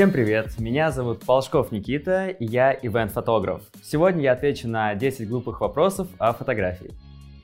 Всем привет! Меня зовут Полшков Никита, и я ивент-фотограф. Сегодня я отвечу на 10 глупых вопросов о фотографии.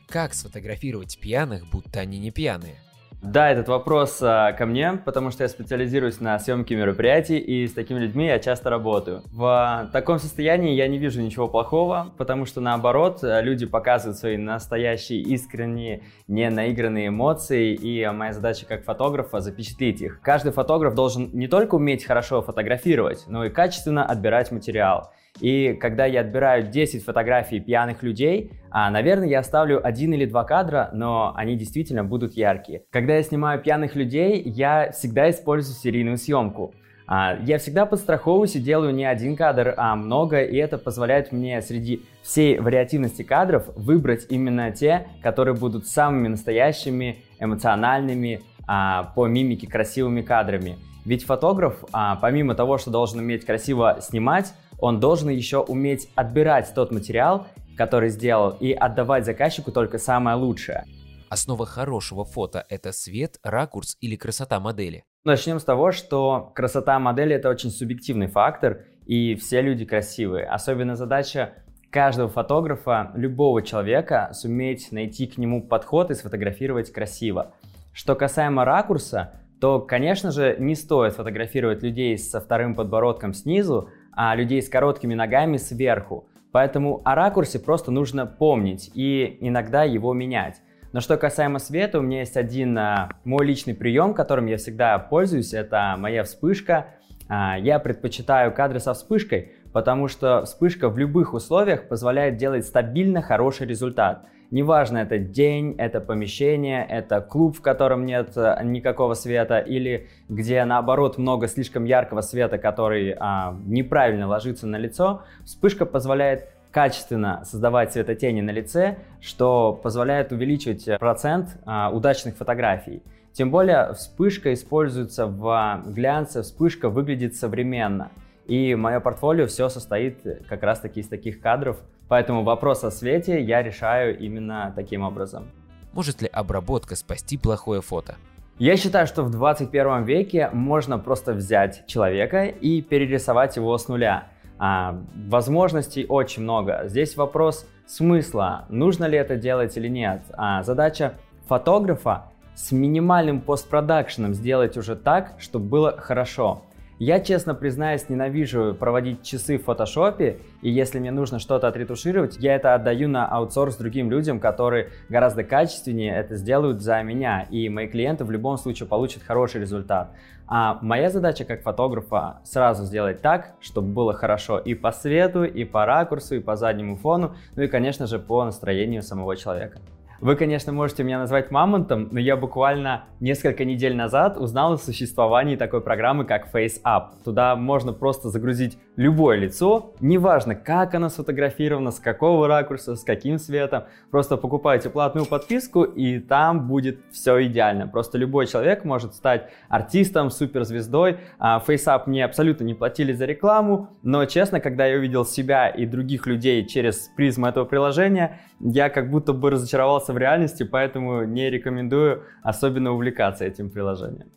Как сфотографировать пьяных, будто они не пьяные? Да, этот вопрос а, ко мне, потому что я специализируюсь на съемке мероприятий, и с такими людьми я часто работаю. В а, таком состоянии я не вижу ничего плохого, потому что наоборот, а, люди показывают свои настоящие, искренние, не наигранные эмоции, и моя задача как фотографа запечатлеть их. Каждый фотограф должен не только уметь хорошо фотографировать, но и качественно отбирать материал. И когда я отбираю 10 фотографий пьяных людей, а, наверное, я оставлю один или два кадра, но они действительно будут яркие. Когда я снимаю пьяных людей, я всегда использую серийную съемку. А, я всегда подстраховываюсь и делаю не один кадр, а много, и это позволяет мне среди всей вариативности кадров выбрать именно те, которые будут самыми настоящими, эмоциональными, а, по мимике красивыми кадрами. Ведь фотограф, помимо того, что должен уметь красиво снимать, он должен еще уметь отбирать тот материал, который сделал, и отдавать заказчику только самое лучшее. Основа хорошего фото – это свет, ракурс или красота модели? Начнем с того, что красота модели – это очень субъективный фактор, и все люди красивые. Особенно задача каждого фотографа, любого человека, суметь найти к нему подход и сфотографировать красиво. Что касаемо ракурса, то, конечно же, не стоит фотографировать людей со вторым подбородком снизу, а людей с короткими ногами сверху. Поэтому о ракурсе просто нужно помнить и иногда его менять. Но что касаемо света, у меня есть один а, мой личный прием, которым я всегда пользуюсь, это моя вспышка. А, я предпочитаю кадры со вспышкой, потому что вспышка в любых условиях позволяет делать стабильно хороший результат. Неважно, это день, это помещение, это клуб, в котором нет э, никакого света, или где наоборот много слишком яркого света, который а, неправильно ложится на лицо, вспышка позволяет качественно создавать светотени на лице, что позволяет увеличивать процент а, удачных фотографий. Тем более вспышка используется в глянце, вспышка выглядит современно. И мое портфолио все состоит как раз таки из таких кадров, Поэтому вопрос о свете я решаю именно таким образом. Может ли обработка спасти плохое фото? Я считаю, что в 21 веке можно просто взять человека и перерисовать его с нуля. А, возможностей очень много. Здесь вопрос смысла, нужно ли это делать или нет. А, задача фотографа с минимальным постпродакшеном сделать уже так, чтобы было хорошо. Я, честно признаюсь, ненавижу проводить часы в фотошопе, и если мне нужно что-то отретушировать, я это отдаю на аутсорс другим людям, которые гораздо качественнее это сделают за меня, и мои клиенты в любом случае получат хороший результат. А моя задача как фотографа сразу сделать так, чтобы было хорошо и по свету, и по ракурсу, и по заднему фону, ну и, конечно же, по настроению самого человека. Вы, конечно, можете меня назвать мамонтом, но я буквально несколько недель назад узнал о существовании такой программы, как FaceApp. Туда можно просто загрузить любое лицо, неважно, как оно сфотографировано, с какого ракурса, с каким светом. Просто покупаете платную подписку, и там будет все идеально. Просто любой человек может стать артистом, суперзвездой. А FaceApp мне абсолютно не платили за рекламу, но честно, когда я увидел себя и других людей через призму этого приложения, я как будто бы разочаровался в реальности, поэтому не рекомендую особенно увлекаться этим приложением.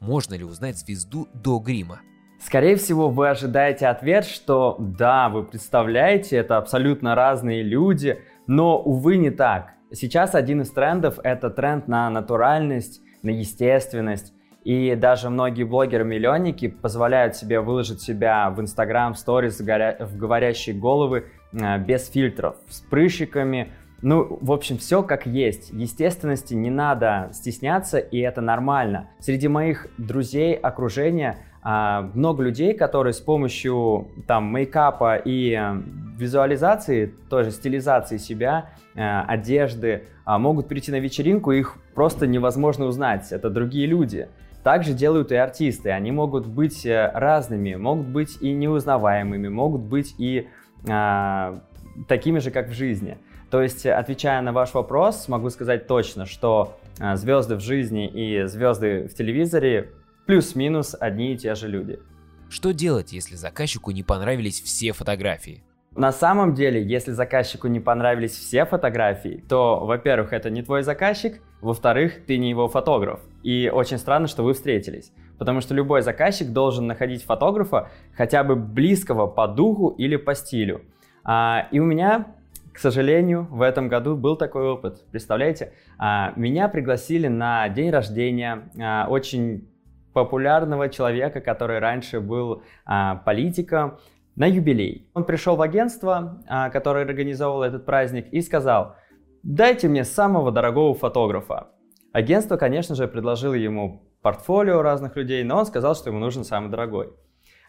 Можно ли узнать звезду до грима? Скорее всего, вы ожидаете ответ, что да, вы представляете, это абсолютно разные люди, но, увы, не так. Сейчас один из трендов – это тренд на натуральность, на естественность. И даже многие блогеры-миллионники позволяют себе выложить себя в Инстаграм, сторис, в говорящие головы э, без фильтров, с прыщиками. Ну, в общем, все как есть. Естественности не надо стесняться, и это нормально. Среди моих друзей, окружения а, много людей, которые с помощью там мейкапа и э, визуализации, тоже стилизации себя, э, одежды, а, могут прийти на вечеринку, их просто невозможно узнать. Это другие люди. Также делают и артисты. Они могут быть э, разными, могут быть и неузнаваемыми, могут быть и а, такими же, как в жизни. То есть, отвечая на ваш вопрос, могу сказать точно, что а, звезды в жизни и звезды в телевизоре плюс-минус одни и те же люди. Что делать, если заказчику не понравились все фотографии? На самом деле, если заказчику не понравились все фотографии, то, во-первых, это не твой заказчик, во-вторых, ты не его фотограф. И очень странно, что вы встретились. потому что любой заказчик должен находить фотографа хотя бы близкого по духу или по стилю. А, и у меня, к сожалению, в этом году был такой опыт. Представляете, а, меня пригласили на день рождения а, очень популярного человека, который раньше был а, политиком, на юбилей. Он пришел в агентство, которое организовало этот праздник, и сказал, дайте мне самого дорогого фотографа. Агентство, конечно же, предложило ему портфолио разных людей, но он сказал, что ему нужен самый дорогой.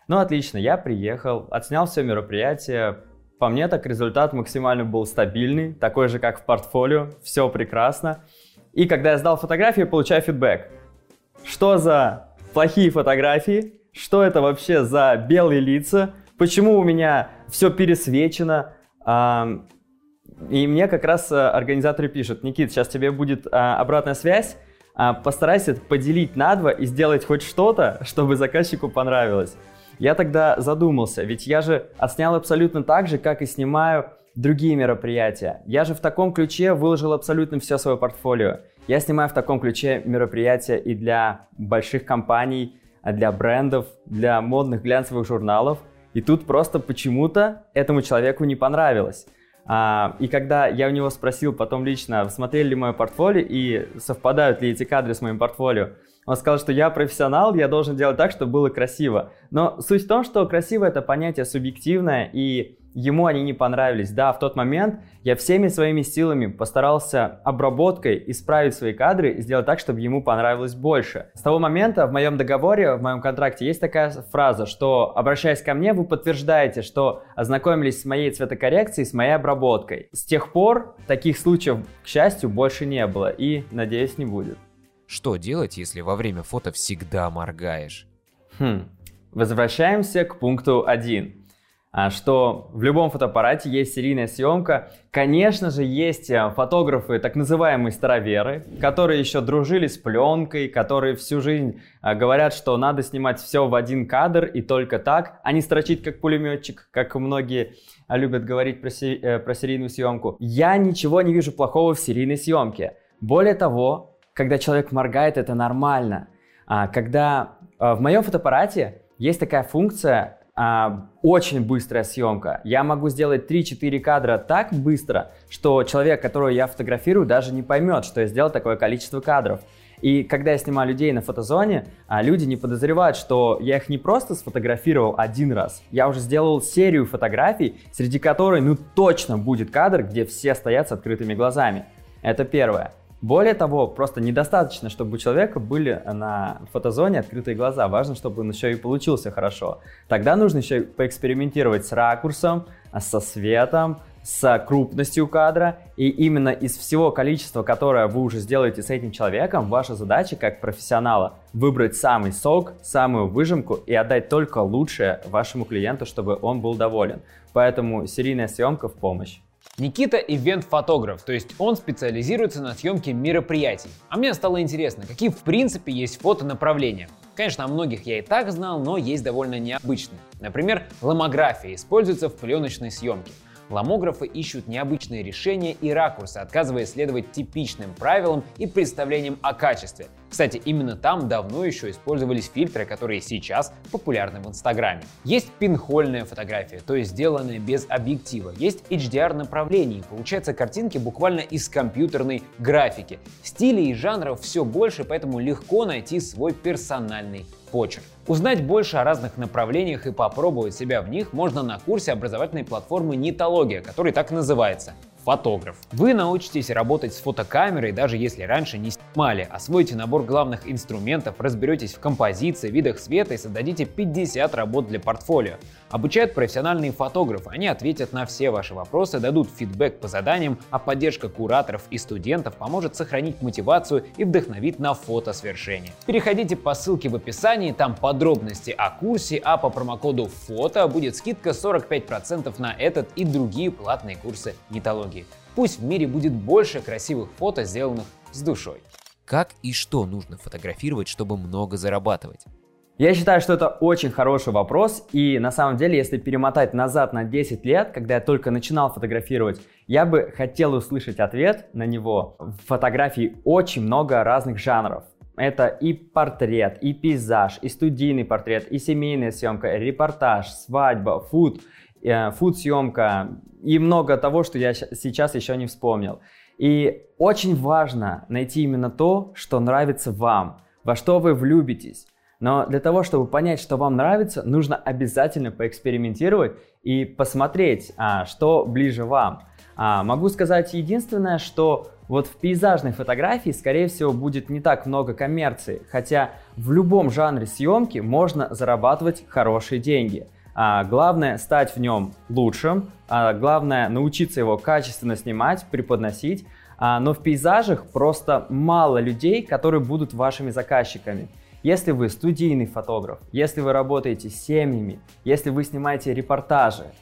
Ну, отлично, я приехал, отснял все мероприятие. По мне, так результат максимально был стабильный, такой же, как в портфолио, все прекрасно. И когда я сдал фотографии, получаю фидбэк. Что за плохие фотографии? Что это вообще за белые лица? Почему у меня все пересвечено? И мне как раз э, организаторы пишут, Никит, сейчас тебе будет а, обратная связь, а, постарайся поделить на два и сделать хоть что-то, чтобы заказчику понравилось. Я тогда задумался, ведь я же отснял абсолютно так же, как и снимаю другие мероприятия. Я же в таком ключе выложил абсолютно все свое портфолио. Я снимаю в таком ключе мероприятия и для больших компаний, а для брендов, для модных глянцевых журналов. И тут просто почему-то этому человеку не понравилось. А, и когда я у него спросил потом лично, смотрели ли мое портфолио и совпадают ли эти кадры с моим портфолио, он сказал, что я профессионал, я должен делать так, чтобы было красиво. Но суть в том, что красиво это понятие субъективное, и ему они не понравились. Да, в тот момент я всеми своими силами постарался обработкой исправить свои кадры и сделать так, чтобы ему понравилось больше. С того момента в моем договоре, в моем контракте есть такая фраза, что обращаясь ко мне, вы подтверждаете, что ознакомились с моей цветокоррекцией, с моей обработкой. С тех пор таких случаев, к счастью, больше не было и, надеюсь, не будет. Что делать, если во время фото всегда моргаешь? Хм. Возвращаемся к пункту 1 а, что в любом фотоаппарате есть серийная съемка. Конечно же, есть э, фотографы, так называемые староверы, которые еще дружили с пленкой, которые всю жизнь а, говорят, что надо снимать все в один кадр и только так, а не строчить как пулеметчик, как многие а, любят говорить про, сери- э, про серийную съемку. Я ничего не вижу плохого в серийной съемке. Более того, когда человек моргает, это нормально. А, когда а, в моем фотоаппарате есть такая функция, а, очень быстрая съемка. Я могу сделать 3-4 кадра так быстро, что человек, которого я фотографирую, даже не поймет, что я сделал такое количество кадров. И когда я снимаю людей на фотозоне, а, люди не подозревают, что я их не просто сфотографировал один раз, я уже сделал серию фотографий, среди которой ну точно будет кадр, где все стоят с открытыми глазами. Это первое. Более того, просто недостаточно, чтобы у человека были на фотозоне открытые глаза. Важно, чтобы он еще и получился хорошо. Тогда нужно еще поэкспериментировать с ракурсом, со светом, с крупностью кадра. И именно из всего количества, которое вы уже сделаете с этим человеком, ваша задача как профессионала выбрать самый сок, самую выжимку и отдать только лучшее вашему клиенту, чтобы он был доволен. Поэтому серийная съемка в помощь. Никита – ивент-фотограф, то есть он специализируется на съемке мероприятий. А мне стало интересно, какие в принципе есть фотонаправления. Конечно, о многих я и так знал, но есть довольно необычные. Например, ломография используется в пленочной съемке. Ломографы ищут необычные решения и ракурсы, отказываясь следовать типичным правилам и представлениям о качестве. Кстати, именно там давно еще использовались фильтры, которые сейчас популярны в Инстаграме. Есть пинхольная фотография, то есть сделанная без объектива. Есть HDR направление, получается картинки буквально из компьютерной графики. Стилей и жанров все больше, поэтому легко найти свой персональный почерк. Узнать больше о разных направлениях и попробовать себя в них можно на курсе образовательной платформы Нитология, который так и называется фотограф. Вы научитесь работать с фотокамерой, даже если раньше не снимали, освоите набор главных инструментов, разберетесь в композиции, видах света и создадите 50 работ для портфолио. Обучают профессиональные фотографы, они ответят на все ваши вопросы, дадут фидбэк по заданиям, а поддержка кураторов и студентов поможет сохранить мотивацию и вдохновит на фотосвершение. Переходите по ссылке в описании, там подробности о курсе, а по промокоду ФОТО будет скидка 45% на этот и другие платные курсы нитологии. Пусть в мире будет больше красивых фото, сделанных с душой. Как и что нужно фотографировать, чтобы много зарабатывать? Я считаю, что это очень хороший вопрос, и на самом деле, если перемотать назад на 10 лет, когда я только начинал фотографировать, я бы хотел услышать ответ на него. В фотографии очень много разных жанров. Это и портрет, и пейзаж, и студийный портрет, и семейная съемка, репортаж, свадьба, фуд, э, фуд-съемка и много того, что я сейчас еще не вспомнил. И очень важно найти именно то, что нравится вам, во что вы влюбитесь. Но для того, чтобы понять, что вам нравится, нужно обязательно поэкспериментировать и посмотреть, а, что ближе вам. А, могу сказать единственное, что вот в пейзажной фотографии, скорее всего, будет не так много коммерции, хотя в любом жанре съемки можно зарабатывать хорошие деньги. А, главное стать в нем лучшим, а, главное научиться его качественно снимать, преподносить. А, но в пейзажах просто мало людей, которые будут вашими заказчиками. Если вы студийный фотограф, если вы работаете с семьями, если вы снимаете репортажи,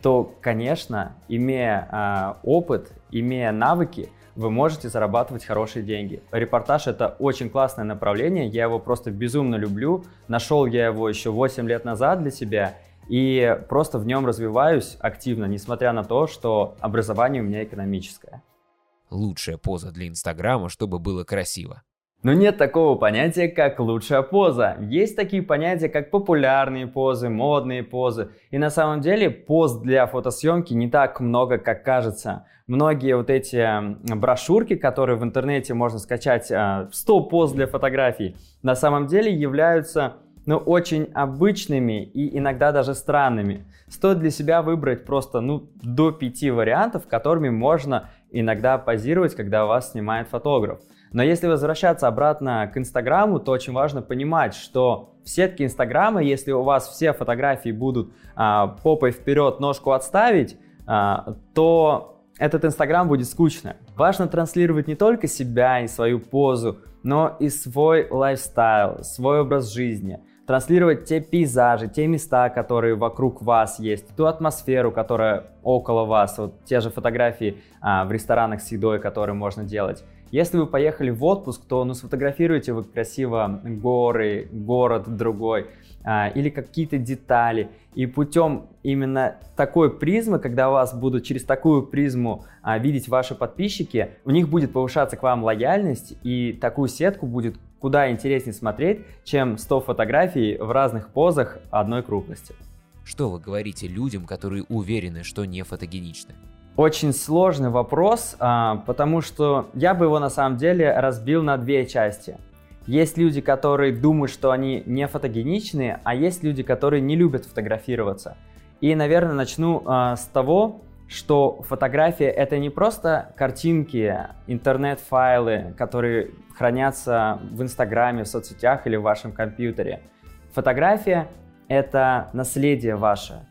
то, конечно, имея э, опыт, имея навыки, вы можете зарабатывать хорошие деньги. Репортаж это очень классное направление, я его просто безумно люблю. Нашел я его еще 8 лет назад для себя и просто в нем развиваюсь активно, несмотря на то, что образование у меня экономическое. Лучшая поза для Инстаграма, чтобы было красиво. Но нет такого понятия, как лучшая поза. Есть такие понятия, как популярные позы, модные позы. И на самом деле поз для фотосъемки не так много, как кажется. Многие вот эти брошюрки, которые в интернете можно скачать, 100 э, поз для фотографий, на самом деле являются ну, очень обычными и иногда даже странными. Стоит для себя выбрать просто ну, до пяти вариантов, которыми можно иногда позировать, когда вас снимает фотограф. Но если возвращаться обратно к Инстаграму, то очень важно понимать, что в сетке Инстаграма, если у вас все фотографии будут а, попой вперед ножку отставить, а, то этот Инстаграм будет скучно. Важно транслировать не только себя и свою позу, но и свой лайфстайл, свой образ жизни – транслировать те пейзажи, те места, которые вокруг вас есть, ту атмосферу, которая около вас, вот те же фотографии а, в ресторанах с едой, которые можно делать. Если вы поехали в отпуск, то ну, сфотографируйте вы красиво горы, город другой а, или какие-то детали. И путем именно такой призмы, когда вас будут через такую призму а, видеть ваши подписчики, у них будет повышаться к вам лояльность, и такую сетку будет куда интереснее смотреть, чем 100 фотографий в разных позах одной крупности. Что вы говорите людям, которые уверены, что не фотогеничны? Очень сложный вопрос, а, потому что я бы его на самом деле разбил на две части. Есть люди, которые думают, что они не фотогеничные, а есть люди, которые не любят фотографироваться. И, наверное, начну э, с того, что фотография это не просто картинки, интернет-файлы, которые хранятся в Инстаграме, в соцсетях или в вашем компьютере. Фотография — это наследие ваше.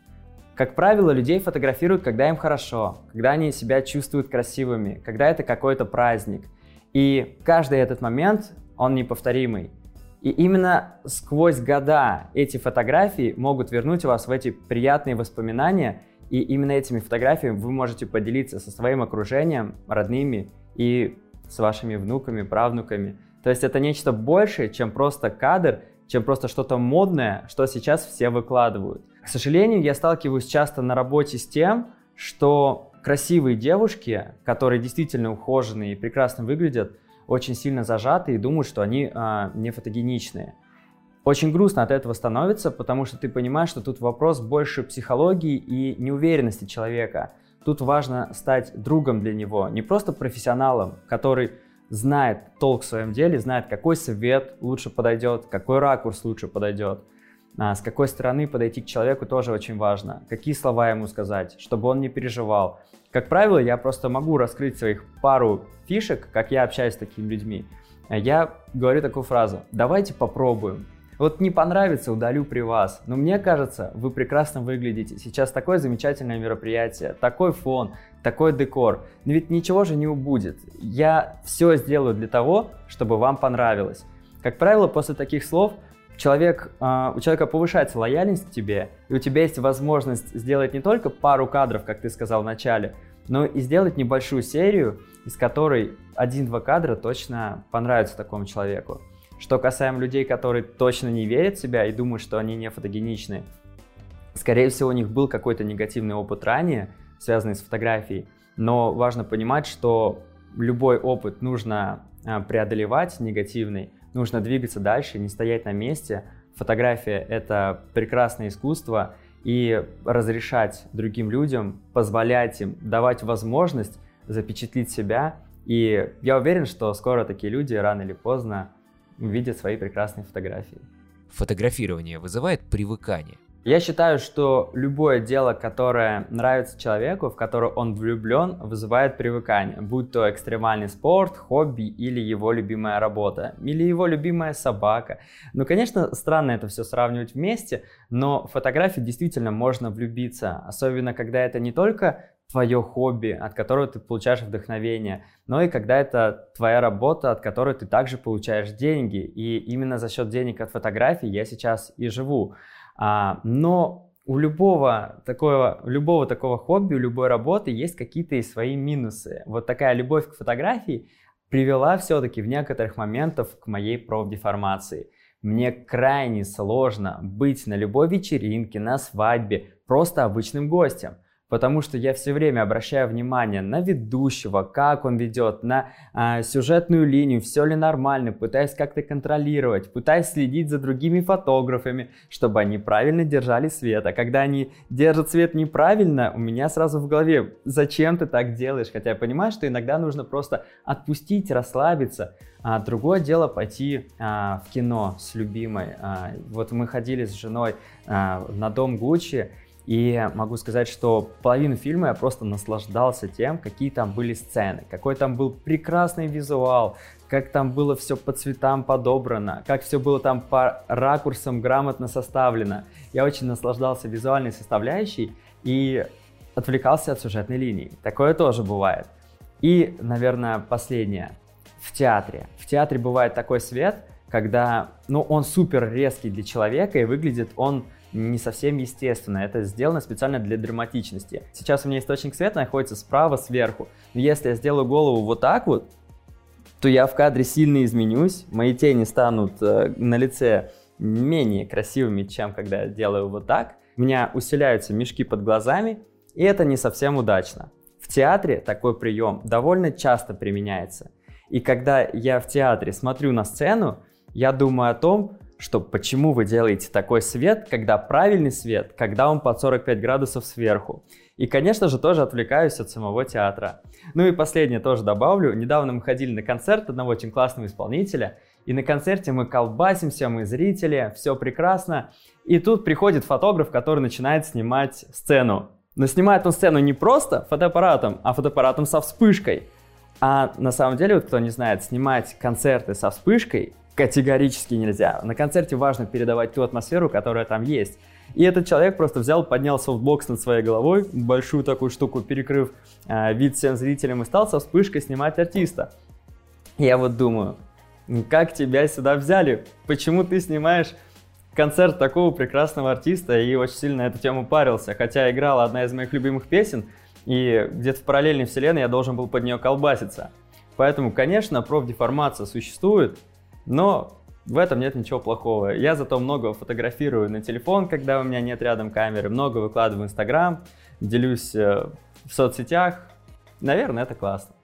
Как правило, людей фотографируют, когда им хорошо, когда они себя чувствуют красивыми, когда это какой-то праздник. И каждый этот момент, он неповторимый. И именно сквозь года эти фотографии могут вернуть вас в эти приятные воспоминания, и именно этими фотографиями вы можете поделиться со своим окружением, родными и с вашими внуками, правнуками. То есть это нечто большее, чем просто кадр, чем просто что-то модное, что сейчас все выкладывают. К сожалению, я сталкиваюсь часто на работе с тем, что красивые девушки, которые действительно ухоженные и прекрасно выглядят, очень сильно зажаты и думают, что они а, не фотогеничные. Очень грустно от этого становится, потому что ты понимаешь, что тут вопрос больше психологии и неуверенности человека. Тут важно стать другом для него, не просто профессионалом, который знает толк в своем деле, знает, какой совет лучше подойдет, какой ракурс лучше подойдет, а, с какой стороны подойти к человеку тоже очень важно, какие слова ему сказать, чтобы он не переживал. Как правило, я просто могу раскрыть своих пару фишек, как я общаюсь с такими людьми. Я говорю такую фразу «давайте попробуем». Вот не понравится, удалю при вас. Но мне кажется, вы прекрасно выглядите. Сейчас такое замечательное мероприятие, такой фон, такой декор. Но ведь ничего же не убудет. Я все сделаю для того, чтобы вам понравилось. Как правило, после таких слов человек, э, у человека повышается лояльность к тебе, и у тебя есть возможность сделать не только пару кадров, как ты сказал в начале, но и сделать небольшую серию, из которой один-два кадра точно понравятся такому человеку. Что касаемо людей, которые точно не верят в себя и думают, что они не фотогеничны, скорее всего, у них был какой-то негативный опыт ранее, связанный с фотографией, но важно понимать, что любой опыт нужно а, преодолевать негативный, нужно двигаться дальше, не стоять на месте. Фотография — это прекрасное искусство, и разрешать другим людям, позволять им, давать возможность запечатлить себя. И я уверен, что скоро такие люди рано или поздно увидят свои прекрасные фотографии. Фотографирование вызывает привыкание. Я считаю, что любое дело, которое нравится человеку, в которое он влюблен, вызывает привыкание. Будь то экстремальный спорт, хобби или его любимая работа, или его любимая собака. Ну, конечно, странно это все сравнивать вместе, но в фотографии действительно можно влюбиться. Особенно, когда это не только твое хобби, от которого ты получаешь вдохновение, но и когда это твоя работа, от которой ты также получаешь деньги. И именно за счет денег от фотографий я сейчас и живу. А, но у любого такого, любого такого хобби, у любой работы есть какие-то и свои минусы. Вот такая любовь к фотографии привела все-таки в некоторых моментах к моей профдеформации. Мне крайне сложно быть на любой вечеринке, на свадьбе, просто обычным гостем потому что я все время обращаю внимание на ведущего, как он ведет, на а, сюжетную линию, все ли нормально, пытаюсь как-то контролировать, пытаюсь следить за другими фотографами, чтобы они правильно держали свет. А когда они держат свет неправильно, у меня сразу в голове, зачем ты так делаешь? Хотя я понимаю, что иногда нужно просто отпустить, расслабиться. А другое дело пойти а, в кино с любимой. А, вот мы ходили с женой а, на дом Гуччи, и могу сказать, что половину фильма я просто наслаждался тем, какие там были сцены, какой там был прекрасный визуал, как там было все по цветам подобрано, как все было там по ракурсам грамотно составлено. Я очень наслаждался визуальной составляющей и отвлекался от сюжетной линии. Такое тоже бывает. И, наверное, последнее. В театре. В театре бывает такой свет, когда, ну, он супер резкий для человека и выглядит он не совсем естественно. Это сделано специально для драматичности. Сейчас у меня источник света находится справа, сверху. Если я сделаю голову вот так вот, то я в кадре сильно изменюсь, мои тени станут э, на лице менее красивыми, чем когда я делаю вот так. У меня усиляются мешки под глазами, и это не совсем удачно. В театре такой прием довольно часто применяется. И когда я в театре смотрю на сцену, я думаю о том, что почему вы делаете такой свет, когда правильный свет, когда он под 45 градусов сверху. И, конечно же, тоже отвлекаюсь от самого театра. Ну и последнее тоже добавлю. Недавно мы ходили на концерт одного очень классного исполнителя, и на концерте мы колбасимся, мы зрители, все прекрасно. И тут приходит фотограф, который начинает снимать сцену. Но снимает он сцену не просто фотоаппаратом, а фотоаппаратом со вспышкой. А на самом деле, вот кто не знает, снимать концерты со вспышкой категорически нельзя. На концерте важно передавать ту атмосферу, которая там есть. И этот человек просто взял, поднял софтбокс над своей головой, большую такую штуку перекрыв э, вид всем зрителям и стал со вспышкой снимать артиста. Я вот думаю, как тебя сюда взяли? Почему ты снимаешь концерт такого прекрасного артиста и очень сильно эту тему парился? Хотя играла одна из моих любимых песен, и где-то в параллельной вселенной я должен был под нее колбаситься. Поэтому, конечно, профдеформация существует, но в этом нет ничего плохого. Я зато много фотографирую на телефон, когда у меня нет рядом камеры, много выкладываю в Инстаграм, делюсь э, в соцсетях. Наверное, это классно.